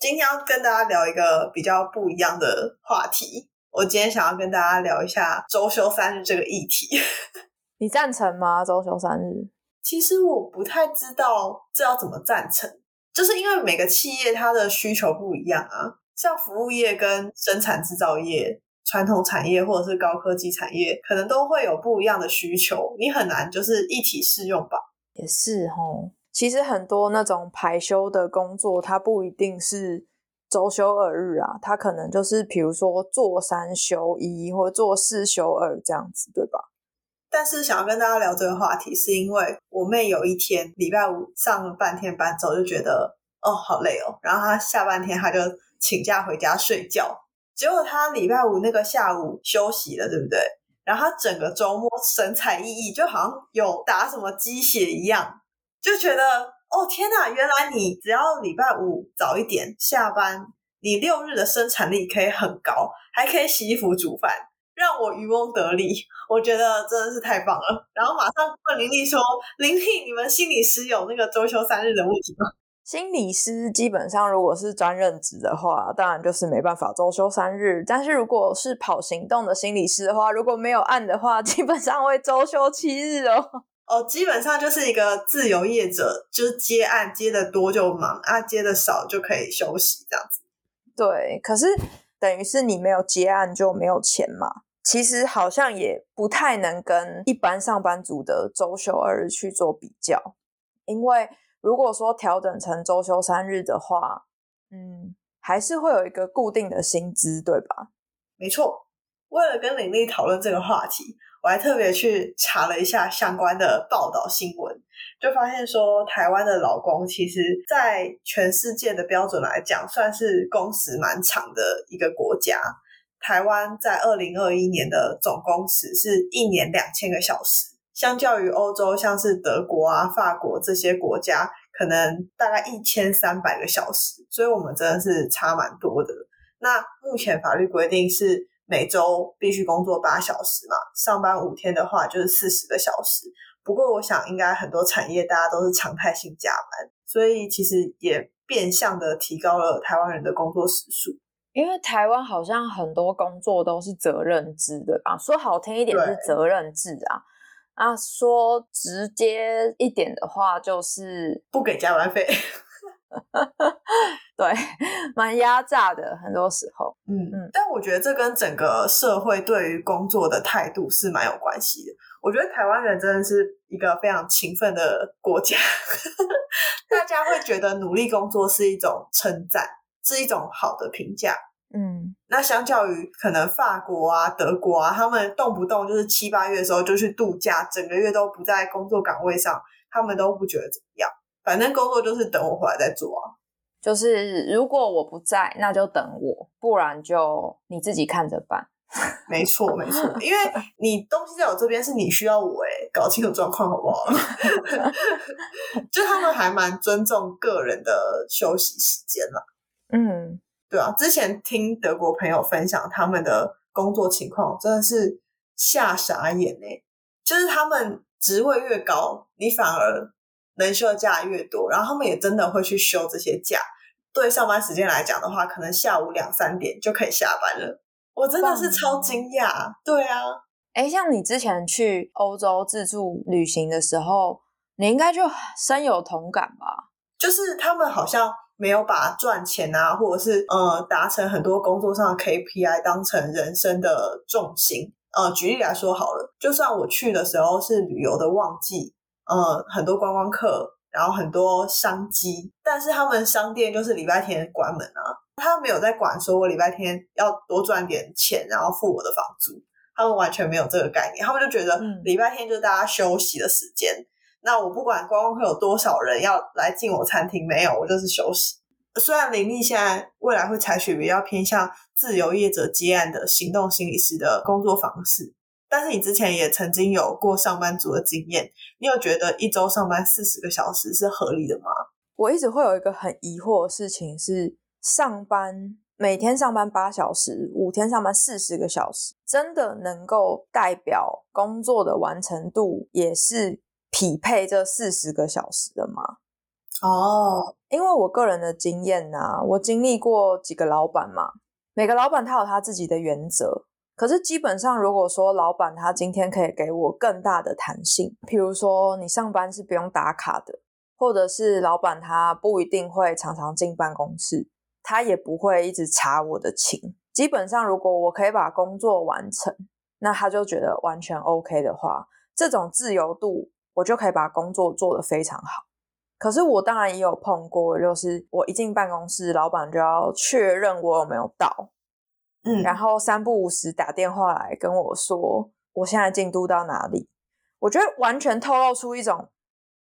今天要跟大家聊一个比较不一样的话题。我今天想要跟大家聊一下周休三日这个议题。你赞成吗？周休三日？其实我不太知道这要怎么赞成，就是因为每个企业它的需求不一样啊。像服务业跟生产制造业、传统产业或者是高科技产业，可能都会有不一样的需求，你很难就是一体适用吧？也是吼。其实很多那种排休的工作，它不一定是周休二日啊，它可能就是比如说做三休一或做四休二这样子，对吧？但是想要跟大家聊这个话题，是因为我妹有一天礼拜五上了半天班之后，就觉得哦好累哦，然后她下半天她就请假回家睡觉，结果她礼拜五那个下午休息了，对不对？然后她整个周末神采奕奕，就好像有打什么鸡血一样。就觉得哦天哪，原来你只要礼拜五早一点下班，你六日的生产力可以很高，还可以洗衣服煮饭，让我渔翁得利。我觉得真的是太棒了。然后马上问林丽说：“林丽，你们心理师有那个周休三日的问题吗？”心理师基本上如果是专任职的话，当然就是没办法周休三日。但是如果是跑行动的心理师的话，如果没有案的话，基本上会周休七日哦。哦，基本上就是一个自由业者，就是接案接的多就忙啊，接的少就可以休息这样子。对，可是等于是你没有接案就没有钱嘛。其实好像也不太能跟一般上班族的周休二日去做比较，因为如果说调整成周休三日的话，嗯，还是会有一个固定的薪资，对吧？没错。为了跟玲玲讨论这个话题。我还特别去查了一下相关的报道新闻，就发现说，台湾的老公其实，在全世界的标准来讲，算是工时蛮长的一个国家。台湾在二零二一年的总工时是一年两千个小时，相较于欧洲，像是德国啊、法国这些国家，可能大概一千三百个小时，所以我们真的是差蛮多的。那目前法律规定是。每周必须工作八小时嘛，上班五天的话就是四十个小时。不过我想，应该很多产业大家都是常态性加班，所以其实也变相的提高了台湾人的工作时数。因为台湾好像很多工作都是责任制的吧？说好听一点是责任制啊，啊，说直接一点的话就是不给加班费。对，蛮压榨的，很多时候。嗯嗯，但我觉得这跟整个社会对于工作的态度是蛮有关系的。我觉得台湾人真的是一个非常勤奋的国家，大家会觉得努力工作是一种称赞，是一种好的评价。嗯，那相较于可能法国啊、德国啊，他们动不动就是七八月的时候就去度假，整个月都不在工作岗位上，他们都不觉得怎么样。反正工作就是等我回来再做啊。就是如果我不在，那就等我，不然就你自己看着办。没错，没错，因为你东西在我这边，是你需要我哎，搞清楚状况好不好？就他们还蛮尊重个人的休息时间了。嗯，对啊，之前听德国朋友分享他们的工作情况，真的是吓傻眼哎！就是他们职位越高，你反而。能休的假越多，然后他们也真的会去休这些假。对上班时间来讲的话，可能下午两三点就可以下班了。我真的是超惊讶。对啊，哎，像你之前去欧洲自助旅行的时候，你应该就深有同感吧？就是他们好像没有把赚钱啊，或者是呃达成很多工作上的 KPI 当成人生的重心。呃，举例来说好了，就算我去的时候是旅游的旺季。嗯，很多观光客，然后很多商机，但是他们商店就是礼拜天关门啊，他没有在管说我礼拜天要多赚点钱，然后付我的房租，他们完全没有这个概念，他们就觉得礼拜天就是大家休息的时间，那我不管观光客有多少人要来进我餐厅，没有，我就是休息。虽然林立现在未来会采取比较偏向自由业者接案的行动心理师的工作方式，但是你之前也曾经有过上班族的经验，你有觉得一周上班四十个小时是合理的吗？我一直会有一个很疑惑的事情是，上班每天上班八小时，五天上班四十个小时，真的能够代表工作的完成度也是匹配这四十个小时的吗？哦，因为我个人的经验呢，我经历过几个老板嘛，每个老板他有他自己的原则，可是基本上如果说老板他今天可以给我更大的弹性，譬如说你上班是不用打卡的，或者是老板他不一定会常常进办公室，他也不会一直查我的勤，基本上如果我可以把工作完成，那他就觉得完全 OK 的话，这种自由度我就可以把工作做得非常好。可是我当然也有碰过，就是我一进办公室，老板就要确认我有没有到，嗯，然后三不五时打电话来跟我说我现在进度到哪里。我觉得完全透露出一种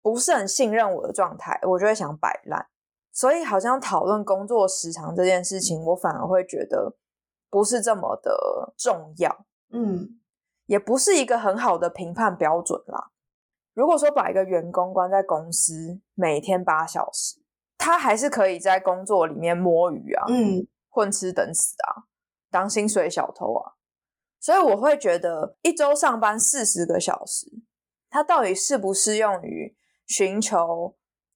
不是很信任我的状态，我就会想摆烂。所以好像讨论工作时长这件事情，我反而会觉得不是这么的重要，嗯，也不是一个很好的评判标准啦。如果说把一个员工关在公司每天八小时，他还是可以在工作里面摸鱼啊，嗯，混吃等死啊，当薪水小偷啊。所以我会觉得一周上班四十个小时，它到底适不适用于寻求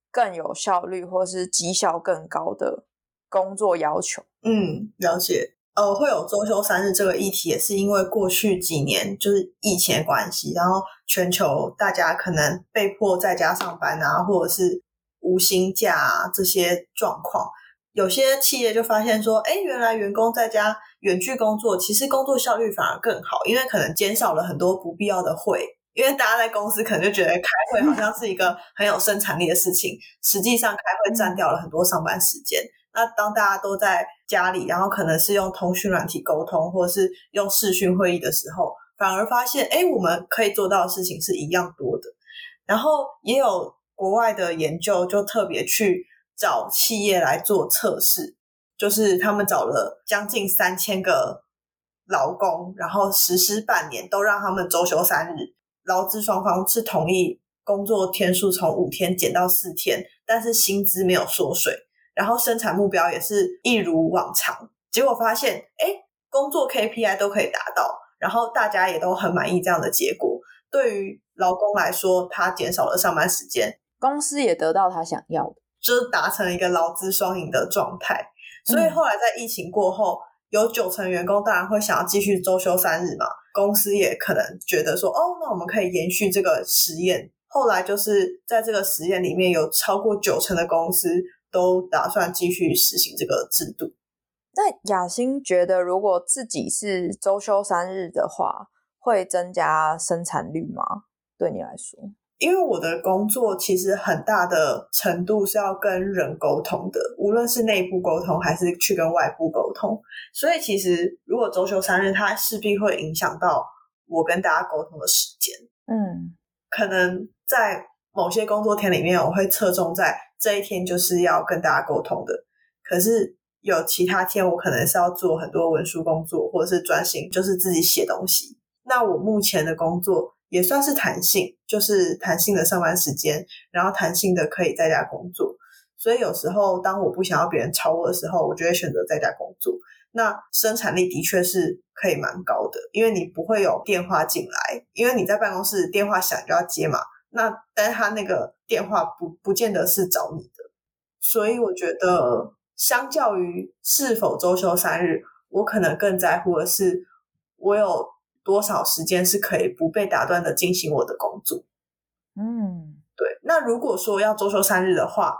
更有效率或是绩效更高的工作要求？嗯，了解。呃，会有周休三日这个议题，也是因为过去几年就是疫情的关系，然后全球大家可能被迫在家上班啊，或者是无薪假啊这些状况，有些企业就发现说，哎，原来员工在家远距工作，其实工作效率反而更好，因为可能减少了很多不必要的会，因为大家在公司可能就觉得开会好像是一个很有生产力的事情，实际上开会占掉了很多上班时间。那当大家都在家里，然后可能是用通讯软体沟通，或者是用视讯会议的时候，反而发现，哎，我们可以做到的事情是一样多的。然后也有国外的研究，就特别去找企业来做测试，就是他们找了将近三千个劳工，然后实施半年，都让他们周休三日，劳资双方是同意工作天数从五天减到四天，但是薪资没有缩水。然后生产目标也是一如往常，结果发现，哎，工作 KPI 都可以达到，然后大家也都很满意这样的结果。对于劳工来说，他减少了上班时间，公司也得到他想要的，就是达成一个劳资双赢的状态。所以后来在疫情过后，有九成员工当然会想要继续周休三日嘛，公司也可能觉得说，哦，那我们可以延续这个实验。后来就是在这个实验里面有超过九成的公司。都打算继续实行这个制度。那雅欣觉得，如果自己是周休三日的话，会增加生产率吗？对你来说，因为我的工作其实很大的程度是要跟人沟通的，无论是内部沟通还是去跟外部沟通，所以其实如果周休三日，它势必会影响到我跟大家沟通的时间。嗯，可能在某些工作天里面，我会侧重在。这一天就是要跟大家沟通的，可是有其他天我可能是要做很多文书工作，或者是专心就是自己写东西。那我目前的工作也算是弹性，就是弹性的上班时间，然后弹性的可以在家工作。所以有时候当我不想要别人吵我的时候，我就会选择在家工作。那生产力的确是可以蛮高的，因为你不会有电话进来，因为你在办公室电话响就要接嘛。那但是他那个电话不不见得是找你的，所以我觉得相较于是否周休三日，我可能更在乎的是我有多少时间是可以不被打断的进行我的工作。嗯，对。那如果说要周休三日的话，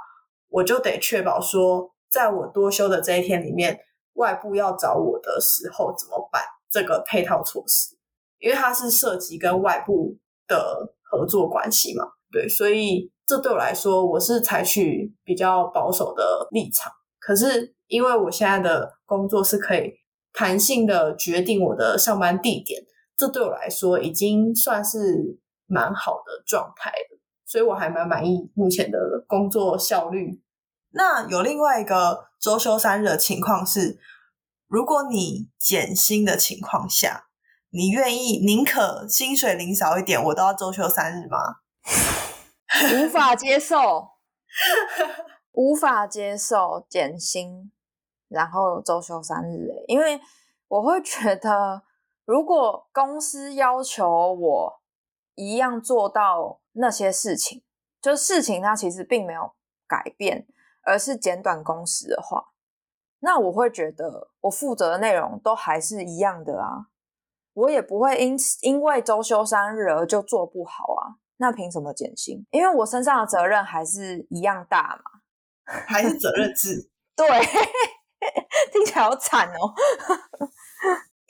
我就得确保说，在我多休的这一天里面，外部要找我的时候怎么办？这个配套措施，因为它是涉及跟外部的。合作关系嘛，对，所以这对我来说，我是采取比较保守的立场。可是因为我现在的工作是可以弹性的决定我的上班地点，这对我来说已经算是蛮好的状态了。所以我还蛮满意目前的工作效率那有另外一个周休三日的情况是，如果你减薪的情况下，你愿意宁可薪水领少一点，我都要周休三日吗？无法接受，无法接受减薪，然后周休三日、因为我会觉得，如果公司要求我一样做到那些事情，就事情它其实并没有改变，而是减短工时的话，那我会觉得我负责的内容都还是一样的啊，我也不会因此因为周休三日而就做不好啊。那凭什么减薪？因为我身上的责任还是一样大嘛，还是责任制？对，听起来好惨哦。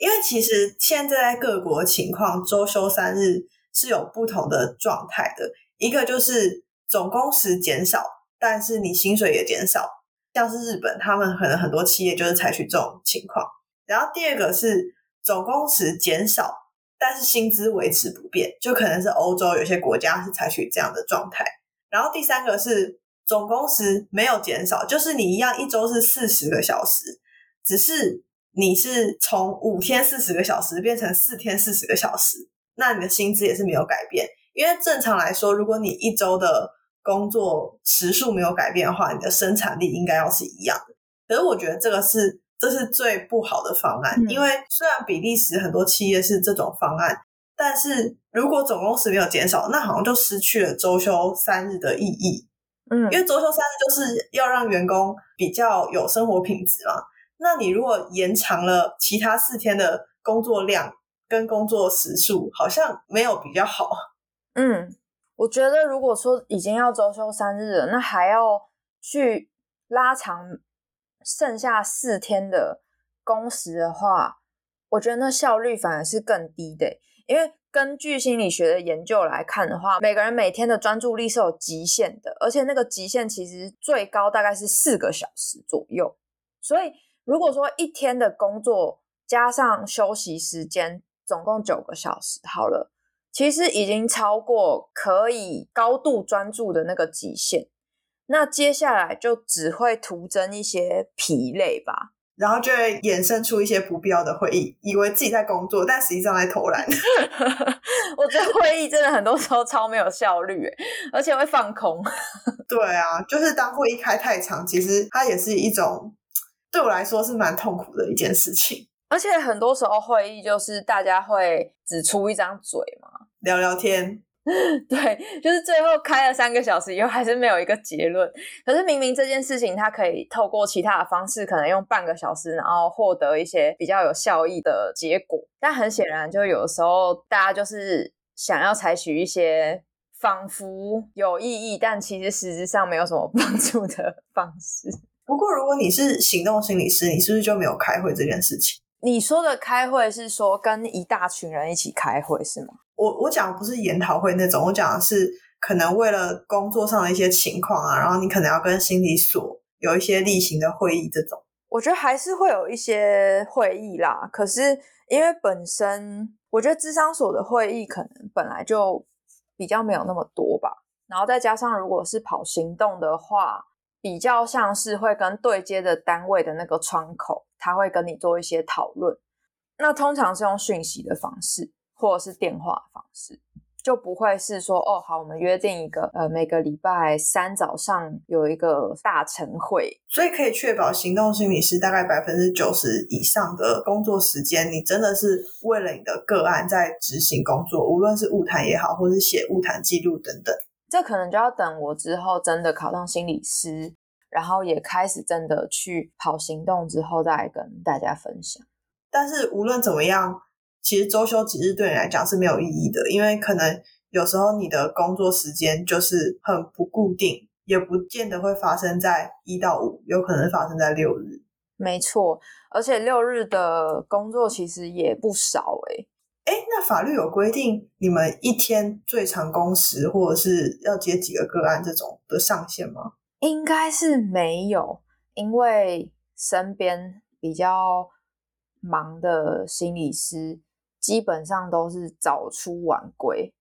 因为其实现在在各国情况，周休三日是有不同的状态的。一个就是总工时减少，但是你薪水也减少，像是日本，他们可能很多企业就是采取这种情况。然后第二个是总工时减少，但是薪资维持不变，就可能是欧洲有些国家是采取这样的状态。然后第三个是总工时没有减少，就是你一样一周是四十个小时，只是你是从五天四十个小时变成四天四十个小时，那你的薪资也是没有改变。因为正常来说，如果你一周的工作时数没有改变的话，你的生产力应该要是一样的。可是我觉得这个是这是最不好的方案，因为虽然比利时很多企业是这种方案，但是如果总工时没有减少，那好像就失去了周休三日的意义。嗯，因为周休三日就是要让员工比较有生活品质嘛。那你如果延长了其他四天的工作量跟工作时数，好像没有比较好。嗯，我觉得如果说已经要周休三日了，那还要去拉长剩下四天的工时的话，我觉得那效率反而是更低的。因为根据心理学的研究来看的话，每个人每天的专注力是有极限的，而且那个极限其实最高大概是四个小时左右。所以如果说一天的工作加上休息时间，总共九个小时，好了。其实已经超过可以高度专注的那个极限，那接下来就只会徒增一些疲累吧，然后就会衍生出一些不必要的会议，以为自己在工作，但实际上在偷懒。我觉得会议真的很多时候超没有效率，而且会放空。对啊，就是当会议开太长，其实它也是一种对我来说是蛮痛苦的一件事情。而且很多时候会议就是大家会只出一张嘴嘛，聊聊天。对，就是最后开了三个小时以后，还是没有一个结论。可是明明这件事情，它可以透过其他的方式，可能用半个小时，然后获得一些比较有效益的结果。但很显然，就有时候大家就是想要采取一些仿佛有意义，但其实实质上没有什么 帮助的方式。不过，如果你是行动心理师，你是不是就没有开会这件事情？你说的开会是说跟一大群人一起开会是吗？我我讲的不是研讨会那种，我讲的是可能为了工作上的一些情况啊，然后你可能要跟心理所有一些例行的会议这种。我觉得还是会有一些会议啦，可是因为本身我觉得智商所的会议可能本来就比较没有那么多吧，然后再加上如果是跑行动的话。比较像是会跟对接的单位的那个窗口，他会跟你做一些讨论。那通常是用讯息的方式，或者是电话方式，就不会是说哦，好，我们约定一个呃，每个礼拜三早上有一个大晨会。所以可以确保行动心理师大概百分之九十以上的工作时间，你真的是为了你的个案在执行工作，无论是物谈也好，或是写物谈记录等等。这可能就要等我之后真的考上心理师，然后也开始真的去跑行动之后，再跟大家分享。但是无论怎么样，其实周休几日对你来讲是没有意义的，因为可能有时候你的工作时间就是很不固定，也不见得会发生在一到五，有可能发生在六日。没错，而且六日的工作其实也不少诶。哎，那法律有规定你们一天最长工时，或者是要接几个个案这种的上限吗？应该是没有，因为身边比较忙的心理师基本上都是早出晚归，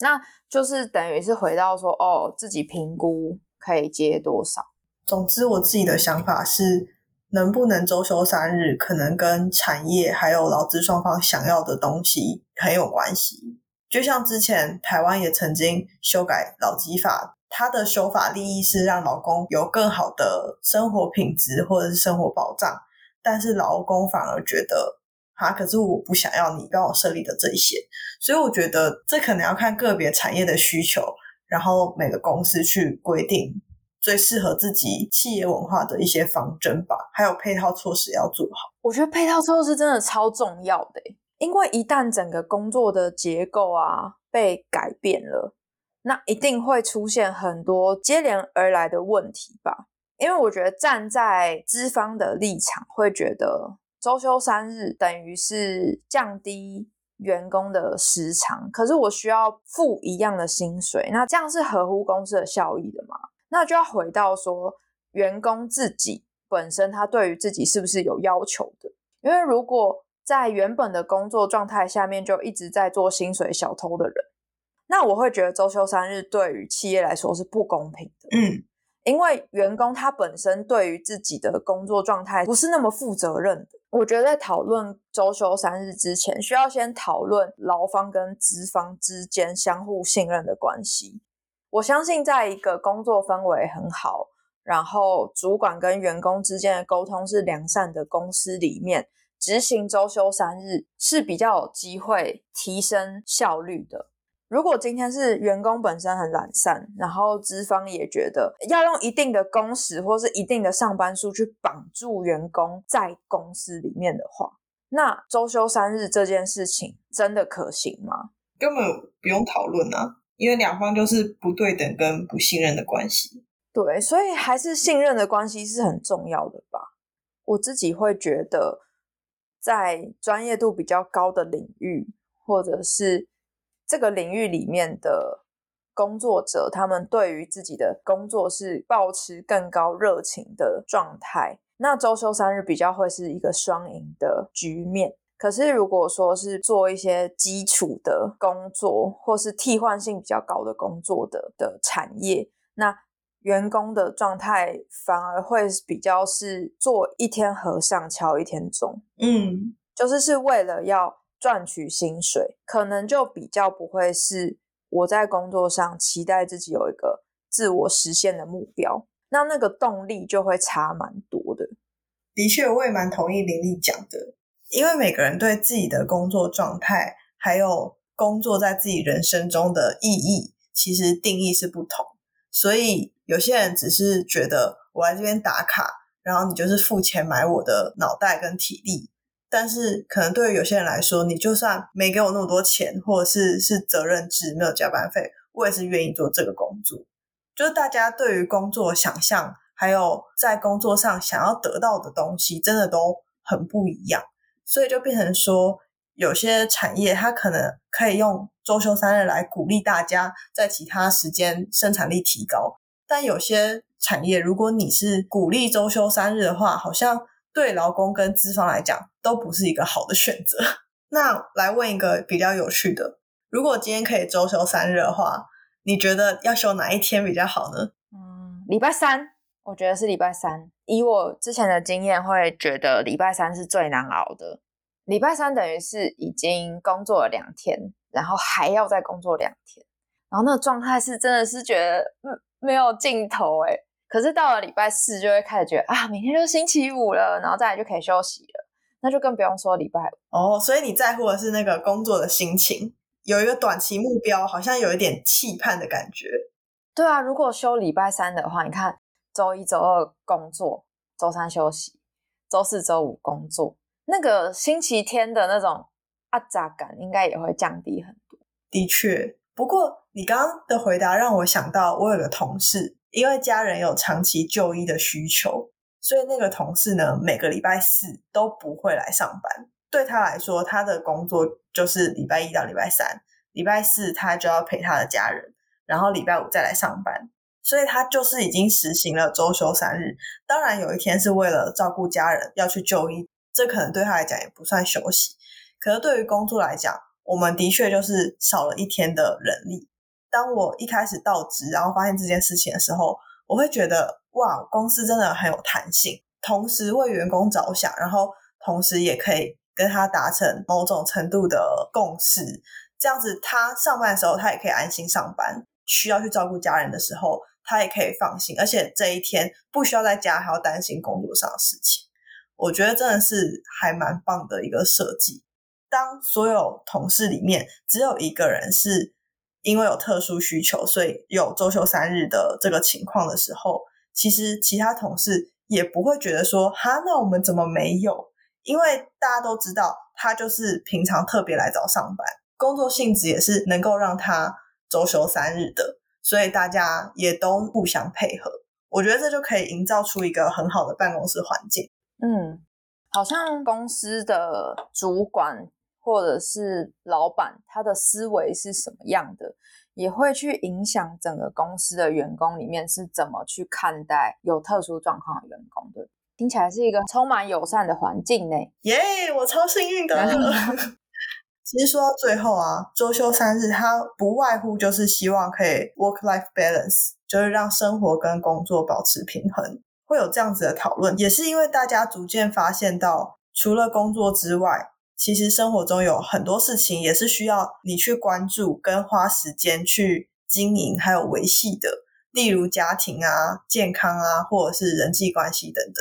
那就是等于是回到说，哦，自己评估可以接多少。总之，我自己的想法是，能不能周休三日，可能跟产业还有劳资双方想要的东西很有关系。就像之前台湾也曾经修改劳基法，它的修法利益是让劳工有更好的生活品质或者是生活保障，但是劳工反而觉得，啊，可是我不想要你帮我设立的这些，所以我觉得这可能要看个别产业的需求，然后每个公司去规定最适合自己企业文化的一些方针吧，还有配套措施要做好。我觉得配套措施真的超重要的。因为一旦整个工作的结构啊被改变了，那一定会出现很多接连而来的问题吧。因为我觉得站在资方的立场，会觉得周休三日等于是降低员工的时长，可是我需要付一样的薪水，那这样是合乎公司的效益的吗？那就要回到说，员工自己本身他对于自己是不是有要求的？因为如果在原本的工作状态下面就一直在做薪水小偷的人，那我会觉得周休三日对于企业来说是不公平的。嗯，因为员工他本身对于自己的工作状态不是那么负责任的。我觉得在讨论周休三日之前，需要先讨论劳方跟资方之间相互信任的关系。我相信，在一个工作氛围很好，然后主管跟员工之间的沟通是良善的公司里面。执行周休三日是比较有机会提升效率的。如果今天是员工本身很懒散，然后资方也觉得要用一定的工时或是一定的上班数去绑住员工在公司里面的话，那周休三日这件事情真的可行吗？根本不用讨论啊，因为两方就是不对等跟不信任的关系。对，所以还是信任的关系是很重要的吧。我自己会觉得。在专业度比较高的领域，或者是这个领域里面的工作者，他们对于自己的工作是保持更高热情的状态，那周休三日比较会是一个双赢的局面。可是如果说是做一些基础的工作，或是替换性比较高的工作的的产业，那。员工的状态反而会比较是做一天和尚敲一天钟，嗯，就是是为了要赚取薪水，可能就比较不会是我在工作上期待自己有一个自我实现的目标，那那个动力就会差蛮多的。的确，我也蛮同意林丽讲的，因为每个人对自己的工作状态，还有工作在自己人生中的意义，其实定义是不同，所以。有些人只是觉得我来这边打卡，然后你就是付钱买我的脑袋跟体力。但是可能对于有些人来说，你就算没给我那么多钱，或者是是责任制没有加班费，我也是愿意做这个工作。就是大家对于工作想象，还有在工作上想要得到的东西，真的都很不一样。所以就变成说，有些产业它可能可以用周休三日来鼓励大家在其他时间生产力提高。但有些产业，如果你是鼓励周休三日的话，好像对劳工跟资方来讲都不是一个好的选择。那来问一个比较有趣的：如果今天可以周休三日的话，你觉得要休哪一天比较好呢？嗯，礼拜三，我觉得是礼拜三。以我之前的经验，会觉得礼拜三是最难熬的。礼拜三等于是已经工作了两天，然后还要再工作两天，然后那个状态是真的是觉得，嗯。没有尽头哎，可是到了礼拜四就会开始觉得啊，明天就是星期五了，然后再来就可以休息了，那就更不用说礼拜五哦。所以你在乎的是那个工作的心情，有一个短期目标，好像有一点期盼的感觉。对啊，如果休礼拜三的话，你看周一、周二工作，周三休息，周四周五工作，那个星期天的那种阿扎感应该也会降低很多。的确。不过，你刚刚的回答让我想到，我有个同事，因为家人有长期就医的需求，所以那个同事呢，每个礼拜四都不会来上班。对他来说，他的工作就是礼拜一到礼拜三，礼拜四他就要陪他的家人，然后礼拜五再来上班。所以他就是已经实行了周休三日。当然，有一天是为了照顾家人要去就医，这可能对他来讲也不算休息。可是对于工作来讲，我们的确就是少了一天的人力。当我一开始到职，然后发现这件事情的时候，我会觉得哇，公司真的很有弹性，同时为员工着想，然后同时也可以跟他达成某种程度的共识，这样子他上班的时候他也可以安心上班，需要去照顾家人的时候他也可以放心，而且这一天不需要在家还要担心工作上的事情，我觉得真的是还蛮棒的一个设计。当所有同事里面只有一个人是因为有特殊需求，所以有周休三日的这个情况的时候，其实其他同事也不会觉得说哈，那我们怎么没有？因为大家都知道他就是平常特别来早上班，工作性质也是能够让他周休三日的，所以大家也都互相配合。我觉得这就可以营造出一个很好的办公室环境。嗯，好像公司的主管。或者是老板他的思维是什么样的，也会去影响整个公司的员工里面是怎么去看待有特殊状况的员工的。听起来是一个充满友善的环境呢。耶，我超幸运的。其实说到最后啊，周休三日，它不外乎就是希望可以 work life balance，就是让生活跟工作保持平衡。会有这样子的讨论，也是因为大家逐渐发现到，除了工作之外。其实生活中有很多事情也是需要你去关注跟花时间去经营还有维系的，例如家庭啊、健康啊，或者是人际关系等等。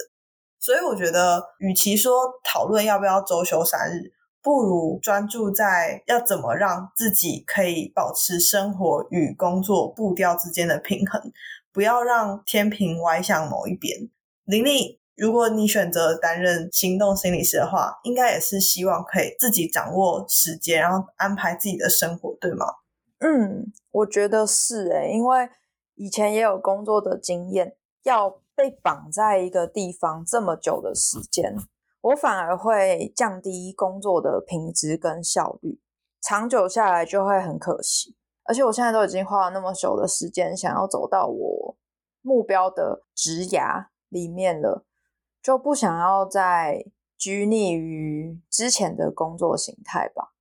所以我觉得，与其说讨论要不要周休三日，不如专注在要怎么让自己可以保持生活与工作步调之间的平衡，不要让天平歪向某一边。林丽。如果你选择担任行动心理师的话，应该也是希望可以自己掌握时间，然后安排自己的生活，对吗？嗯，我觉得是诶，因为以前也有工作的经验，要被绑在一个地方这么久的时间，我反而会降低工作的品质跟效率，长久下来就会很可惜。而且我现在都已经花了那么久的时间，想要走到我目标的职涯里面了。就不想要再拘泥于之前的工作形态吧，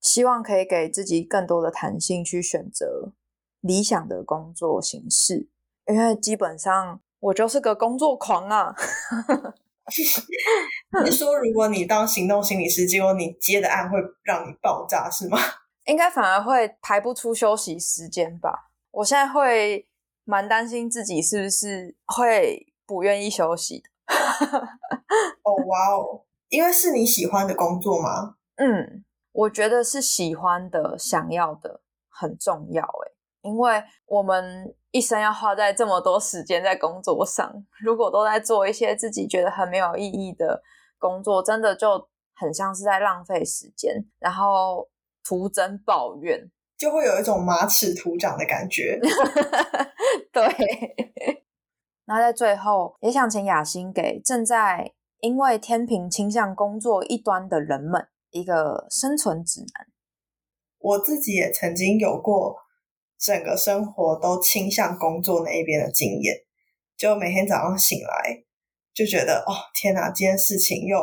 希望可以给自己更多的弹性去选择理想的工作形式，因为基本上我就是个工作狂啊。你说，如果你当行动心理师，结果你接的案会让你爆炸，是吗？应该反而会排不出休息时间吧。我现在会蛮担心自己是不是会不愿意休息。哦哇哦！因为是你喜欢的工作吗？嗯，我觉得是喜欢的、想要的很重要诶。因为我们一生要花在这么多时间在工作上，如果都在做一些自己觉得很没有意义的工作，真的就很像是在浪费时间，然后徒增抱怨，就会有一种马齿徒长的感觉。对。那在最后，也想请雅欣给正在因为天平倾向工作一端的人们一个生存指南。我自己也曾经有过整个生活都倾向工作那一边的经验，就每天早上醒来就觉得哦天哪，今天事情又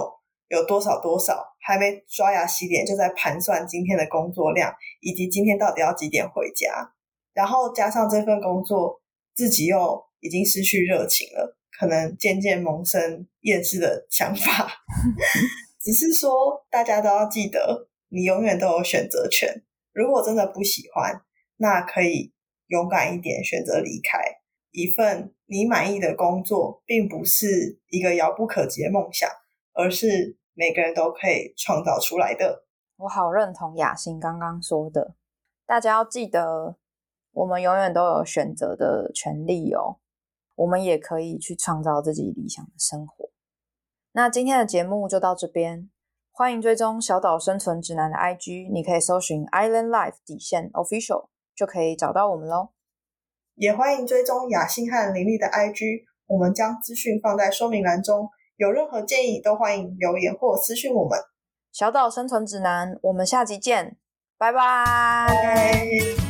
有多少多少，还没刷牙洗脸就在盘算今天的工作量，以及今天到底要几点回家，然后加上这份工作自己又。已经失去热情了，可能渐渐萌生厌世的想法。只是说，大家都要记得，你永远都有选择权。如果真的不喜欢，那可以勇敢一点，选择离开。一份你满意的工作，并不是一个遥不可及的梦想，而是每个人都可以创造出来的。我好认同雅欣刚刚说的，大家要记得，我们永远都有选择的权利哦。我们也可以去创造自己理想的生活。那今天的节目就到这边，欢迎追踪小岛生存指南的 IG，你可以搜寻 Island Life 底线 Official 就可以找到我们喽。也欢迎追踪雅欣和林立的 IG，我们将资讯放在说明栏中。有任何建议都欢迎留言或私讯我们。小岛生存指南，我们下集见，拜拜。